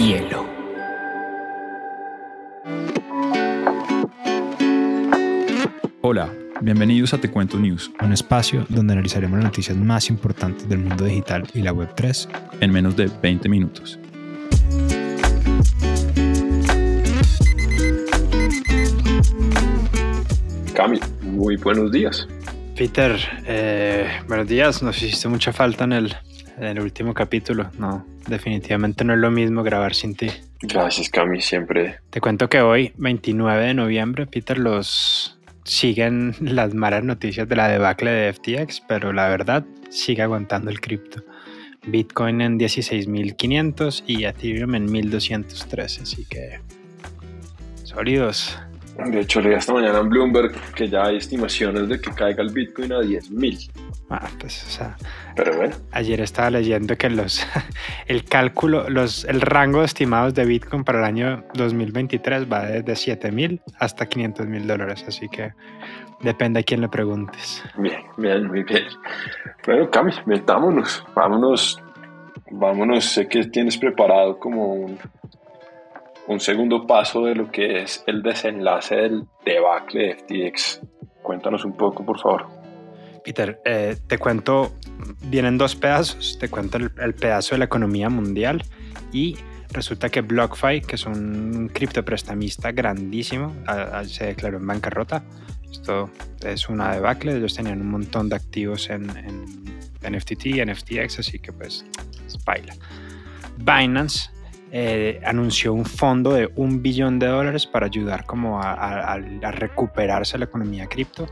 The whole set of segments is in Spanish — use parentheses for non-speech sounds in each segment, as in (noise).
hielo. Hola, bienvenidos a Te Cuento News, un espacio donde analizaremos las noticias más importantes del mundo digital y la Web3 en menos de 20 minutos. Cami, muy buenos días. Peter, eh, buenos días. Nos hiciste mucha falta en el, en el último capítulo. No, definitivamente no es lo mismo grabar sin ti. Gracias, Cami, siempre. Te cuento que hoy, 29 de noviembre, Peter, los siguen las malas noticias de la debacle de FTX, pero la verdad sigue aguantando el cripto. Bitcoin en 16.500 y Ethereum en 1.213, así que sólidos. De hecho, leí esta mañana en Bloomberg que ya hay estimaciones de que caiga el Bitcoin a 10.000. Ah, pues, o sea, Pero bueno, ayer estaba leyendo que los, (laughs) el cálculo, los, el rango estimados de Bitcoin para el año 2023 va desde 7.000 hasta 500.000 dólares, así que depende a quién le preguntes. bien, bien, muy bien. Bueno, Cami, metámonos, vámonos, vámonos. Sé que tienes preparado como un, un segundo paso de lo que es el desenlace del debacle de FTX. Cuéntanos un poco, por favor. Peter, eh, te cuento, vienen dos pedazos, te cuento el, el, pedazo de la economía mundial y resulta que BlockFi, que es un criptoprestamista grandísimo, se declaró en bancarrota. Esto es una debacle, ellos tenían un montón de activos en, en, en FTT, en FTX, así que pues es baila. Binance eh, anunció un fondo de un billón de dólares para ayudar como a, a, a recuperarse la economía cripto.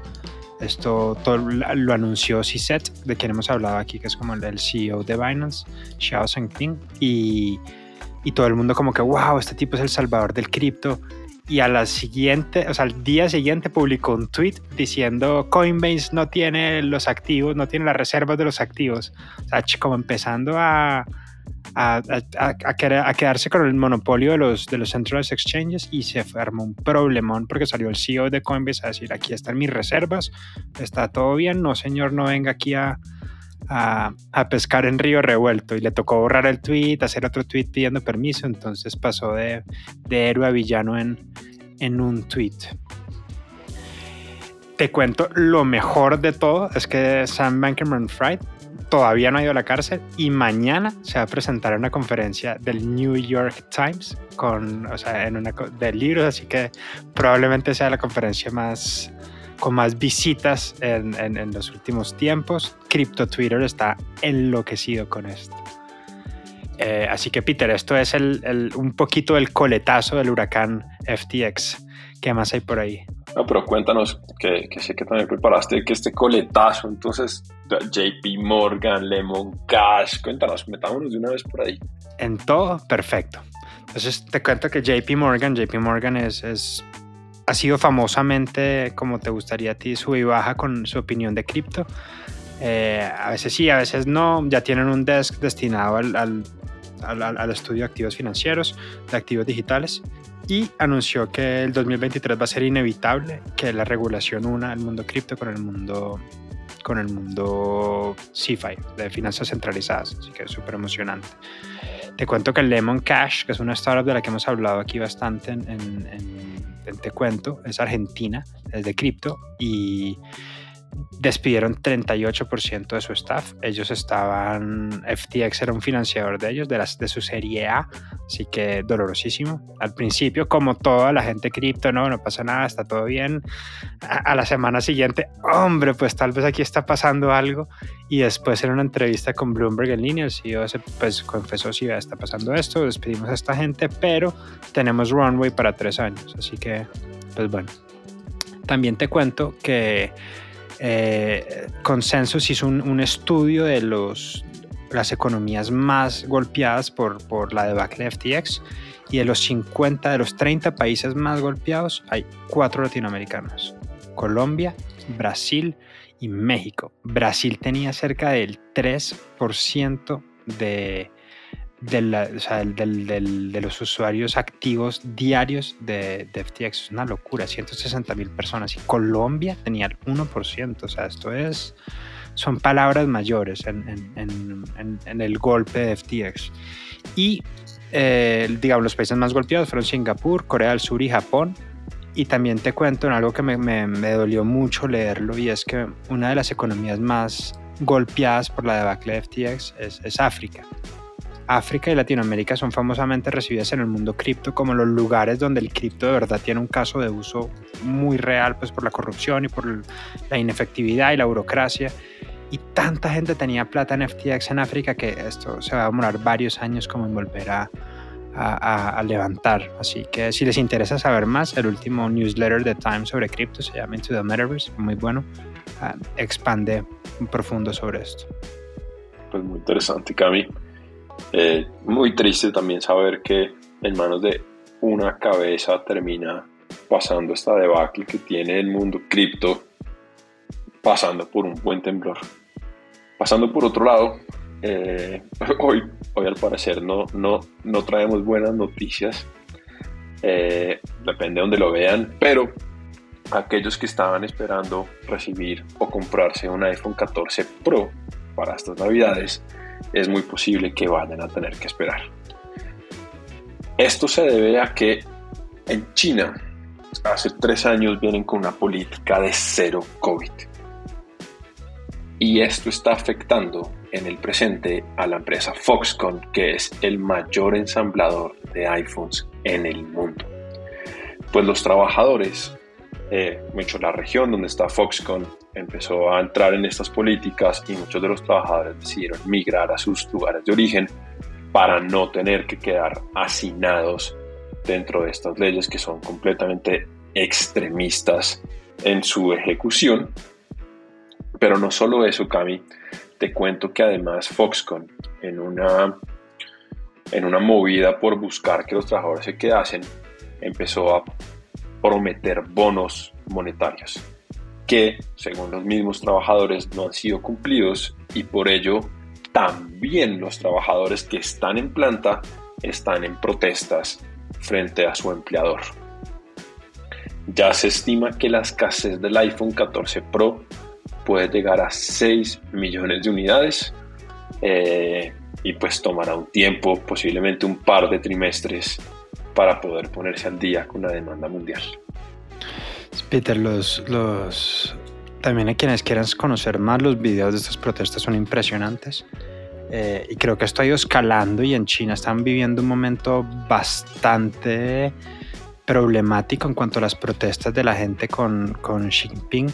Esto todo lo anunció CISET, de quien hemos hablado aquí, que es como el CEO de Binance, Xiao Zhengping, y, y todo el mundo como que, wow, este tipo es el salvador del cripto. Y a la siguiente, o sea, al día siguiente publicó un tweet diciendo Coinbase no tiene los activos, no tiene las reservas de los activos. O sea, como empezando a, a, a, a, quedarse con el monopolio de los, de los exchanges y se armó un problemón porque salió el CEO de Coinbase a decir aquí están mis reservas, está todo bien, no señor, no venga aquí a, a, a, pescar en río revuelto y le tocó borrar el tweet, hacer otro tweet pidiendo permiso, entonces pasó de, de héroe a villano en, en un tweet. Te cuento, lo mejor de todo es que Sam Bankman-Fried todavía no ha ido a la cárcel y mañana se va a presentar en una conferencia del New York Times con, o sea, en una de libros, así que probablemente sea la conferencia más con más visitas en, en, en los últimos tiempos. Crypto Twitter está enloquecido con esto. Eh, así que Peter, esto es el, el, un poquito el coletazo del huracán FTX. ¿Qué más hay por ahí? No, pero cuéntanos, que, que, sé que también preparaste que este coletazo, entonces JP Morgan, Lemon Cash, cuéntanos, metámonos de una vez por ahí. En todo, perfecto. Entonces te cuento que JP Morgan, JP Morgan es, es ha sido famosamente, como te gustaría a ti, sub y baja con su opinión de cripto. Eh, a veces sí, a veces no. Ya tienen un desk destinado al, al, al, al, estudio de activos financieros, de activos digitales. Y anunció que el 2023 va a ser inevitable que la regulación una el mundo cripto con el mundo con el mundo CeFi, de finanzas centralizadas. Así que es súper emocionante. Te cuento que Lemon Cash, que es una startup de la que hemos hablado aquí bastante en, en, en Te Cuento, es argentina, es de cripto y despidieron 38% de su staff. Ellos estaban, FTX era un financiador de ellos, de, las, de su serie A, así que dolorosísimo. Al principio, como toda la gente cripto, no, no pasa nada, está todo bien. A, la semana siguiente, hombre, pues tal vez aquí está pasando algo. Y después en una entrevista con Bloomberg en línea, el CEO pues confesó sí, está pasando esto, despedimos a esta gente, pero tenemos runway para tres años. Así que, pues bueno. También te cuento que eh, Consensus hizo un, un, estudio de los, las economías más golpeadas por, por la debacle de FTX y de los 50, de los 30 países más golpeados hay cuatro latinoamericanos, Colombia, Brasil y México. Brasil tenía cerca del 3% de, de, los usuarios activos diarios de, de, FTX. Es una locura, 160 mil personas. Y Colombia tenía el 1%. O sea, esto es, son palabras mayores en, el golpe de FTX. Y eh, digamos, los países más golpeados fueron Singapur, Corea del Sur y Japón. Y también te cuento en algo que me, me, dolió mucho leerlo y es que una de las economías más golpeadas por la debacle de FTX es África. África y Latinoamérica son famosamente recibidas en el mundo cripto como los lugares donde el cripto de verdad tiene un caso de uso muy real, pues por la corrupción y por la inefectividad y la burocracia. Y tanta gente tenía plata en FTX en África que esto se va a demorar varios años como en volver a, a, levantar. Así que si les interesa saber más, el último newsletter de Time sobre cripto se llama Into the Metaverse, muy bueno. Uh, expande profundo sobre esto. Pues muy interesante, Cami. Eh, muy triste también saber que en manos de una cabeza termina pasando esta debacle que tiene el mundo cripto, pasando por un buen temblor. Pasando por otro lado, eh, (laughs) hoy, hoy al parecer no, no, no traemos buenas noticias, eh, depende de donde lo vean, pero aquellos que estaban esperando recibir o comprarse un iPhone 14 Pro para estas navidades, es muy posible que vayan a tener que esperar. Esto se debe a que en China hace tres años vienen con una política de cero COVID. Y esto está afectando en el presente a la empresa Foxconn, que es el mayor ensamblador de iPhones en el mundo. Pues los trabajadores, eh, mucho la región donde está Foxconn, empezó a entrar en estas políticas y muchos de los trabajadores decidieron migrar a sus lugares de origen para no tener que quedar hacinados dentro de estas leyes que son completamente extremistas en su ejecución. Pero no solo eso, Cami, te cuento que además Foxconn, en una, en una movida por buscar que los trabajadores se quedasen, empezó a prometer bonos monetarios que, según los mismos trabajadores, no han sido cumplidos y por ello también los trabajadores que están en planta están en protestas frente a su empleador. Ya se estima que la escasez del iPhone 14 Pro puede llegar a 6 millones de unidades eh, y pues tomará un tiempo, posiblemente un par de trimestres, para poder ponerse al día con la demanda mundial. Peter, los, los, también a quienes quieran conocer más los videos de estas protestas son impresionantes. Eh, y creo que esto ha ido escalando y en China están viviendo un momento bastante problemático en cuanto a las protestas de la gente con, con Xi Jinping.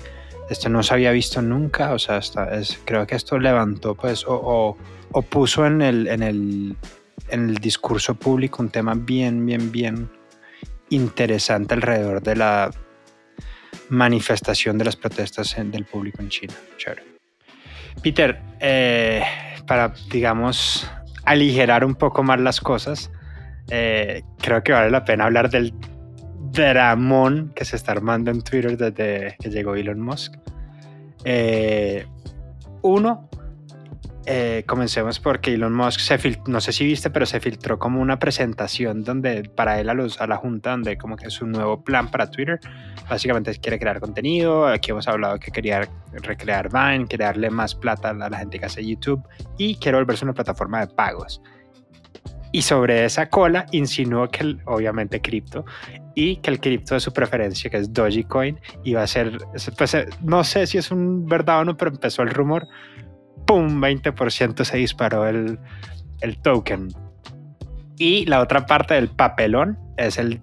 Esto no se había visto nunca, o sea, es, creo que esto levantó pues o, o, o puso en el, en, el, en el discurso público un tema bien, bien, bien interesante alrededor de la manifestación de las protestas en, del público en China. Chévere. Peter, eh, para, digamos, aligerar un poco más las cosas, eh, creo que vale la pena hablar del dramón que se está armando en Twitter desde que llegó Elon Musk. Eh, uno, eh, comencemos porque Elon Musk se filtró, no sé si viste, pero se filtró como una presentación donde para él a, los, a la junta, donde como que es un nuevo plan para Twitter. Básicamente quiere crear contenido. Aquí hemos hablado que quería recrear Vine, quiere darle más plata a la gente que hace YouTube y quiere volverse una plataforma de pagos. Y sobre esa cola insinuó que, obviamente, cripto y que el cripto de su preferencia, que es Dogecoin, iba a ser, pues, no sé si es un verdad o no, pero empezó el rumor ¡pum! 20% se disparó el, el, token. Y la otra parte del papelón es el,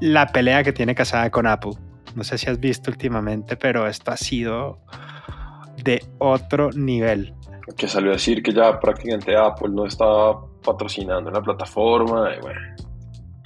la pelea que tiene casada con Apple. No sé si has visto últimamente, pero esto ha sido de otro nivel. Que salió a decir que ya prácticamente Apple no estaba patrocinando la plataforma. Y bueno,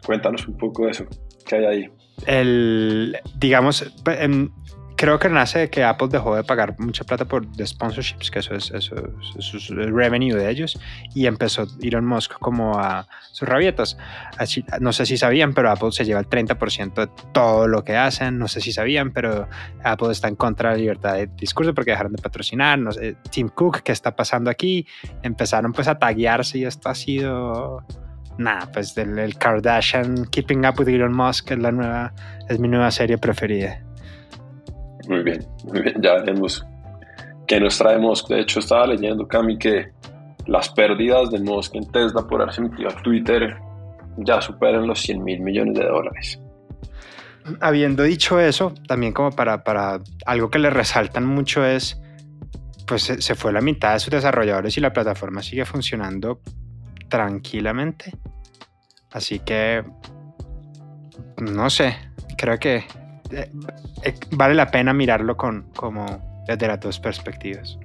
cuéntanos un poco de eso. ¿Qué hay ahí? El, digamos, en, creo que nace de que Apple dejó de pagar mucha plata por de sponsorships, que eso es, eso, eso es el revenue de ellos, y empezó Elon Musk como a sus rabietas. Así, no sé si sabían, pero Apple se lleva el 30% de todo lo que hacen. No sé si sabían, pero Apple está en contra de la libertad de discurso porque dejaron de patrocinar. No sé, Tim Cook, ¿qué está pasando aquí? Empezaron pues a taguearse y esto ha sido nada, pues el, el, Kardashian Keeping Up with Elon Musk es la nueva, es mi nueva serie preferida. Muy bien, muy bien, ya veremos qué nos traemos. De hecho, estaba leyendo, Cami, que las pérdidas de Musk en Tesla por haberse metido a Twitter ya superan los 100 mil millones de dólares. Habiendo dicho eso, también como para, para algo que le resaltan mucho es, pues se fue la mitad de sus desarrolladores y la plataforma sigue funcionando tranquilamente. Así que, no sé, creo que eh, eh, vale la pena mirarlo con, como desde las dos perspectivas.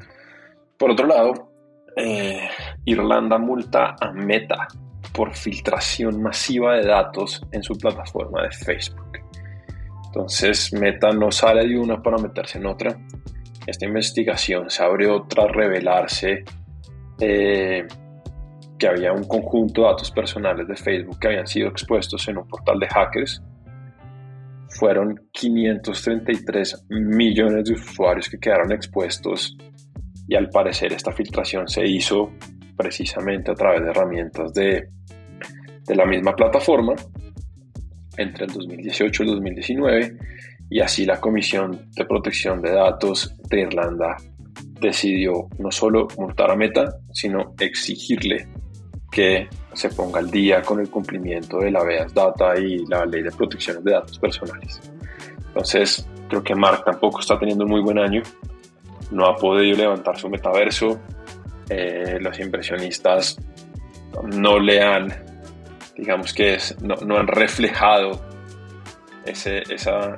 Por otro lado, eh, Irlanda multa a Meta por filtración masiva de datos en su plataforma de Facebook. Entonces Meta no sale de una para meterse en otra. Esta investigación se abrió tras revelarse que había un conjunto de datos personales de Facebook que habían sido expuestos en un portal de hackers. Fueron 533 millones de usuarios que quedaron expuestos y al parecer esta filtración se hizo precisamente a través de herramientas de, de la misma plataforma entre el 2018 y el 2019 y así la Comisión de Protección de Datos de Irlanda decidió no solo multar a Meta, sino exigirle que se ponga al día con el cumplimiento de la VEAS Data y la Ley de Protección de Datos Personales. Entonces, creo que Mark tampoco está teniendo un muy buen año no ha podido levantar su metaverso. Eh, los inversionistas no le han, digamos que es, no, han reflejado esa,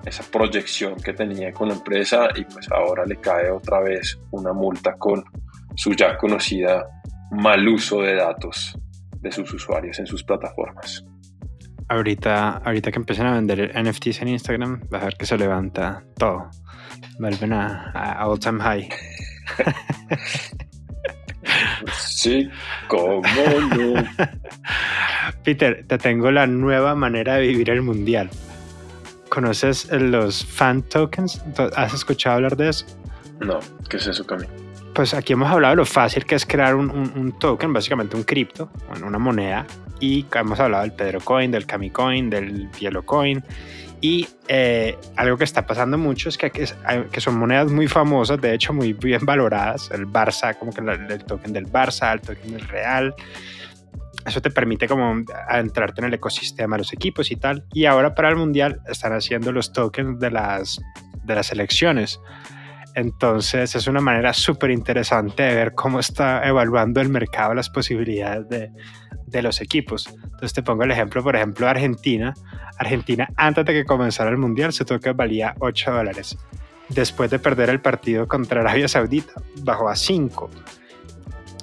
esa, proyección que tenía con la empresa y pues ahora le cae otra vez una multa con su ya conocida mal uso de datos de sus usuarios en sus plataformas. Ahorita, ahorita que empiecen a vender NFTs en Instagram, va a ver que se levanta todo vuelven a, a all time high. (laughs) sí, cómo no. (laughs) Peter, te tengo la nueva manera de vivir el mundial. ¿Conoces los fan tokens? ¿Has escuchado hablar de eso? No, ¿qué es eso, Cami? Pues aquí hemos hablado de lo fácil que es crear un, token, básicamente un cripto, una moneda, y hemos hablado del Pedro Coin, del Cami Coin, del Yellow Coin y eh, algo que está pasando mucho es que, que, son monedas muy famosas, de hecho muy bien valoradas. El Barça, como que el, token del Barça, el token del Real. Eso te permite como adentrarte en el ecosistema de los equipos y tal. Y ahora para el Mundial están haciendo los tokens de las, de las elecciones. Entonces es una manera súper interesante de ver cómo está evaluando el mercado las posibilidades de, los equipos. Entonces te pongo el ejemplo, por ejemplo, Argentina. Argentina antes de que comenzara el Mundial se que valía 8 dólares. Después de perder el partido contra Arabia Saudita, bajó a 5.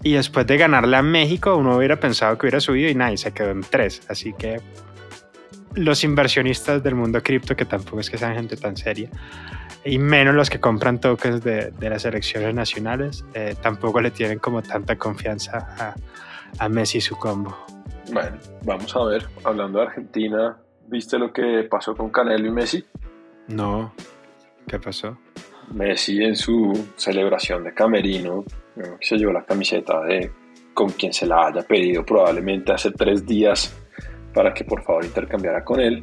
Y después de ganarle a México, uno hubiera pensado que hubiera subido y nadie se quedó en 3. Así que los inversionistas del mundo cripto, que tampoco es que sean gente tan seria, y menos los que compran tokens de, de las elecciones nacionales, eh, tampoco le tienen como tanta confianza a, a Messi y su combo. Bueno, vamos a ver, hablando de Argentina, ¿viste lo que pasó con Canelo y Messi? No, ¿qué pasó? Messi en su celebración de camerino, se llevó la camiseta de con quien se la haya pedido probablemente hace tres días para que por favor intercambiara con él.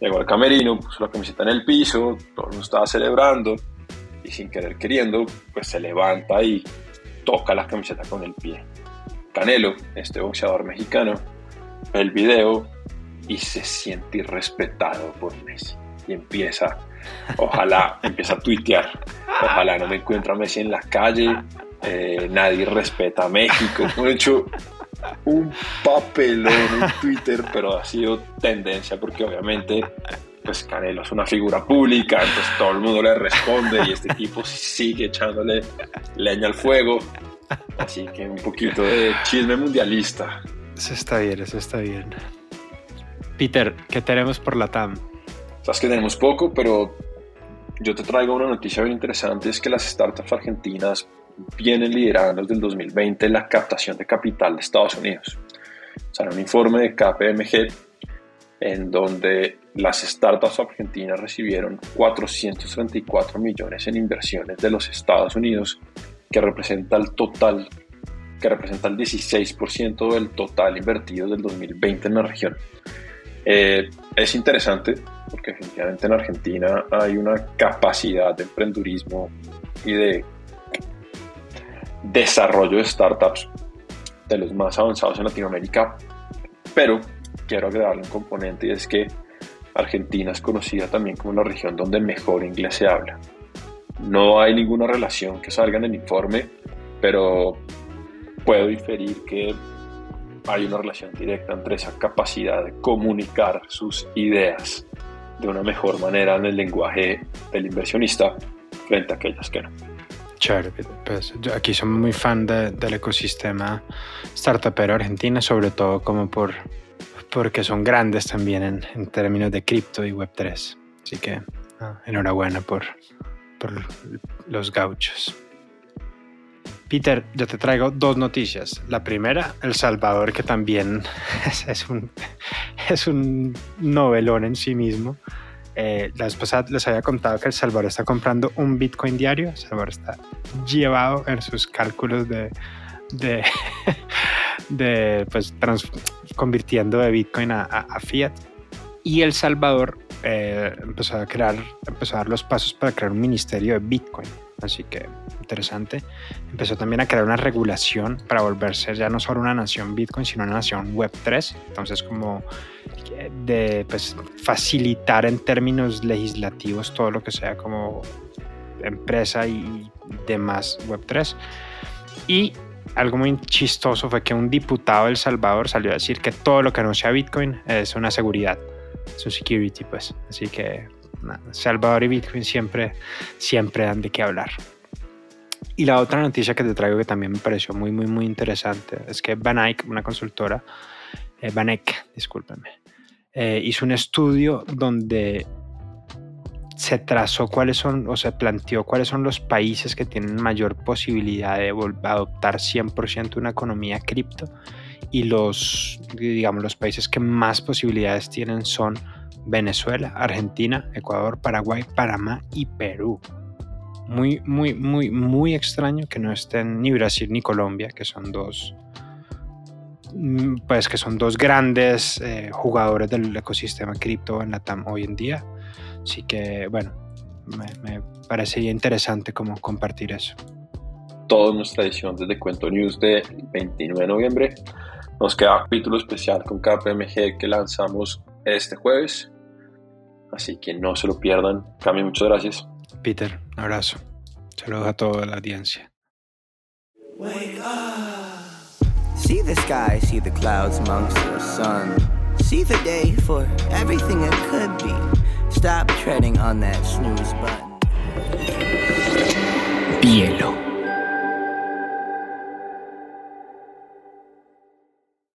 Llegó al camerino, puso la camiseta en el piso, todo el mundo estaba celebrando y sin querer queriendo, pues se levanta y toca la camiseta con el pie. Canelo, este boxeador mexicano, ve el video y se siente irrespetado por Messi. Y empieza, ojalá, (laughs) empieza a tuitear. Ojalá no me encuentre a Messi en la calle. Eh, nadie respeta a México. Hemos hecho un papelón en Twitter, pero ha sido tendencia porque obviamente pues Canelo es una figura pública, entonces todo el mundo le responde y este tipo sigue echándole leña al fuego. Así que un poquito de chisme mundialista. Eso está bien, eso está bien. Peter, ¿qué tenemos por la TAM? Sabes que tenemos poco, pero yo te traigo una noticia bien interesante, es que las startups argentinas vienen liderando desde el 2020 la captación de capital de Estados Unidos. O sea, un informe de KPMG en donde las startups argentinas recibieron 434 millones en inversiones de los Estados Unidos que representa el total, que representa el 16% del total invertido del 2020 en la región. Eh, es interesante porque definitivamente en Argentina hay una capacidad de emprendurismo y de desarrollo de startups de los más avanzados en Latinoamérica, pero quiero agregarle un componente y es que Argentina es conocida también como la región donde mejor inglés se habla. No hay ninguna relación que salga en el informe, pero puedo inferir que hay una relación directa entre esa capacidad de comunicar sus ideas de una mejor manera en el lenguaje del inversionista frente a aquellas que no. Chévere, pues aquí somos muy fan del ecosistema startupero argentino, sobre todo como por porque son grandes también en, términos de cripto y Web3. Así que ah, enhorabuena por, por los gauchos. Peter, yo te traigo dos noticias. La primera, El Salvador, que también (laughs) es, un, es un novelón en sí mismo. Eh, la vez pasada les había contado que El Salvador está comprando un Bitcoin diario. El Salvador está llevado en sus cálculos de, de, (laughs) de pues, convirtiendo de Bitcoin a, fiat. Y El Salvador eh, empezó a crear, empezó a dar los pasos para crear un ministerio de Bitcoin. Así que interesante. Empezó también a crear una regulación para volverse ya no solo una nación Bitcoin, sino una nación Web3. Entonces, como de pues, facilitar en términos legislativos todo lo que sea como empresa y demás Web3. Y algo muy chistoso fue que un diputado de El Salvador salió a decir que todo lo que no sea Bitcoin es una seguridad, es un security, pues. Así que Salvador y Bitcoin siempre, siempre dan de qué hablar. Y la otra noticia que te traigo que también me pareció muy, muy, muy interesante es que Bank, una consultora, eh, Banek, discúlpeme, eh, hizo un estudio donde se trazó cuáles son o se planteó cuáles son los países que tienen mayor posibilidad de adoptar 100% una economía cripto y los digamos los países que más posibilidades tienen son Venezuela, Argentina, Ecuador, Paraguay, Panamá y Perú. Muy, muy, muy, muy extraño que no estén ni Brasil ni Colombia, que son dos, mm, pues que son dos grandes eh, jugadores del ecosistema cripto en la TAM hoy en día. Así que, bueno, me, parecería interesante como compartir eso. Toda nuestra edición desde Cuento News del 29 de noviembre. Nos queda un capítulo especial con KPMG que lanzamos este jueves. Así que no se lo pierdan. Cami, muchas gracias. Peter, un abrazo. Saludos a toda la audiencia. See the sky, see the clouds amongst the sun. See the day for everything it could be. Stop treading on that snooze button. Bielo.